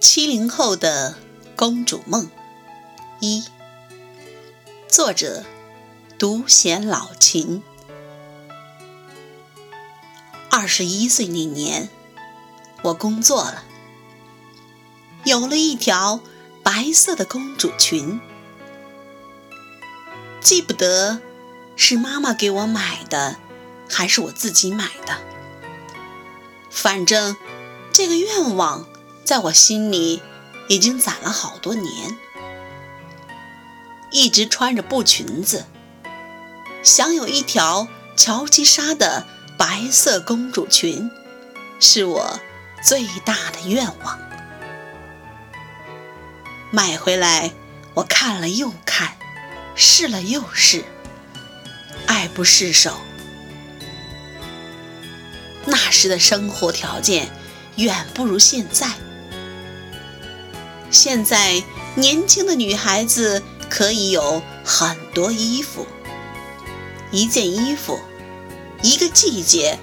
七零后的公主梦一，作者独显老秦。二十一岁那年，我工作了，有了一条白色的公主裙，记不得是妈妈给我买的，还是我自己买的。反正这个愿望在我心里已经攒了好多年，一直穿着布裙子，想有一条乔其纱的。白色公主裙是我最大的愿望。买回来，我看了又看，试了又试，爱不释手。那时的生活条件远不如现在。现在年轻的女孩子可以有很多衣服，一件衣服。一个季节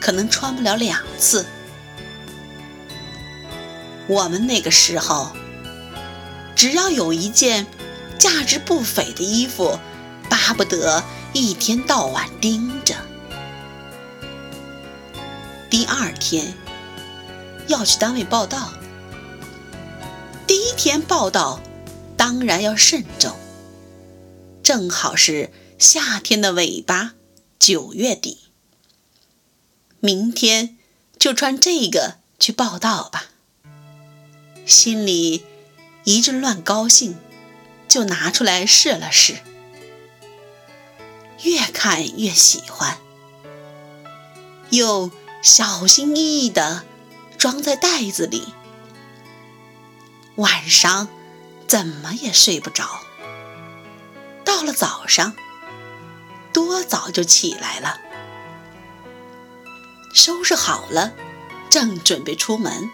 可能穿不了两次。我们那个时候，只要有一件价值不菲的衣服，巴不得一天到晚盯着。第二天要去单位报道，一天报道当然要慎重，正好是夏天的尾巴。九月底，明天就穿这个去报道吧。心里一阵乱高兴，就拿出来试了试，越看越喜欢，又小心翼翼地装在袋子里。晚上怎么也睡不着，到了早上。多早就起来了，收拾好了，正准备出门。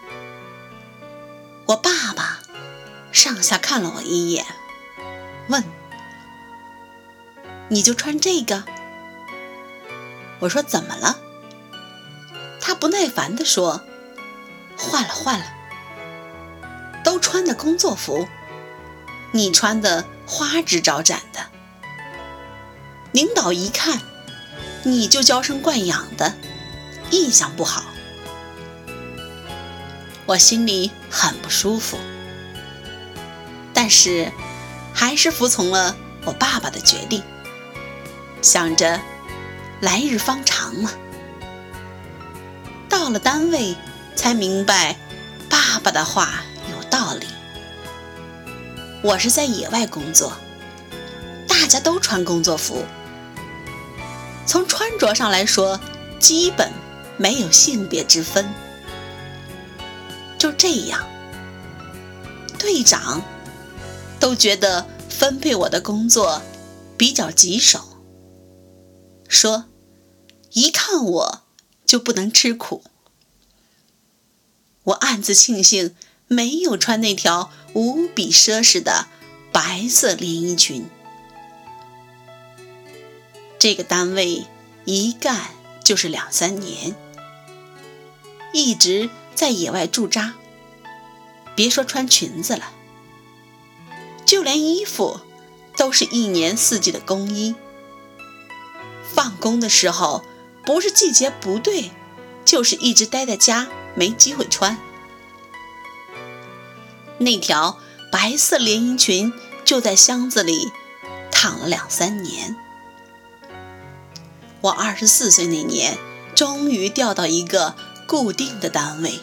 我爸爸上下看了我一眼，问：“你就穿这个？”我说：“怎么了？”他不耐烦地说：“换了，换了，穿的工作服，你穿的花枝招展的。”领导一看，你就娇生惯养的，印象不好，我心里很不舒服，但是还是服从了我爸爸的决定，想着来日方长嘛。到了单位才明白，爸爸的话道理。我是在野外工作，大家都穿工作服。从穿着上来说，基本没有性别之分。就这样，队长都觉得分配我的工作比较棘手，说一看我就不能吃苦。我暗自庆幸没有穿那条无比奢侈的白色连衣裙。这个单位一干就是两三年，一直在野外驻扎。别说穿裙子了，就连衣服都是一年四季的工衣。放工的时候，不是季节不对，就是一直待在家没机会穿。那条白色连衣裙就在箱子里躺了两三年。我二十四岁那年，终于调到一个固定的单位，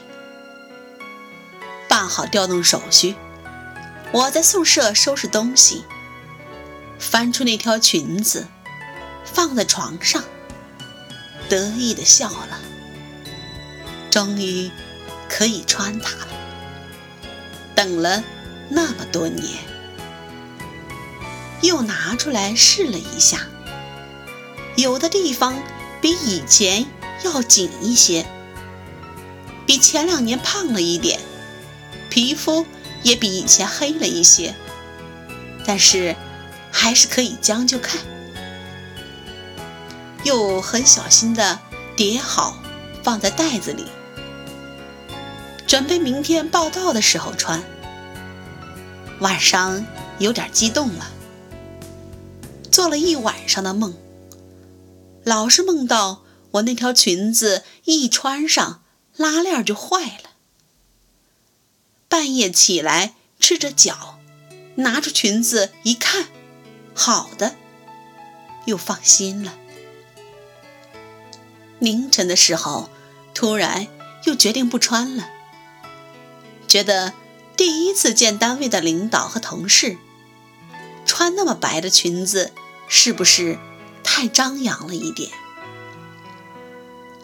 办好调动手续。我在宿舍收拾东西，翻出那条裙子，放在床上，得意的笑了。终于可以穿它了。等了那么多年，又拿出来试了一下。有的地方比以前要紧一些，比前两年胖了一点，皮肤也比以前黑了一些，但是还是可以将就看。又很小心的叠好，放在袋子里。准备明天报到的时候穿。晚上有点激动了，做了一晚上的梦，老是梦到我那条裙子一穿上，拉链就坏了。半夜起来，赤着脚，拿出裙子一看，好的，又放心了。凌晨的时候，突然又决定不穿了，觉得。第一次见单位的领导和同事，穿那么白的裙子，是不是太张扬了一点？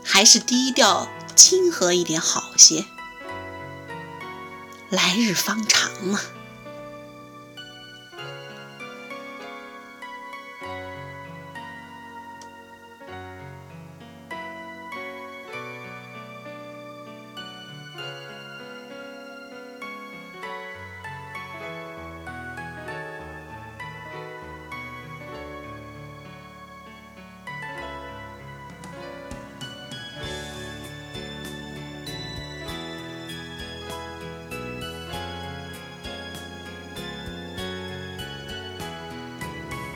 还是低调亲和一点好些？来日方长嘛。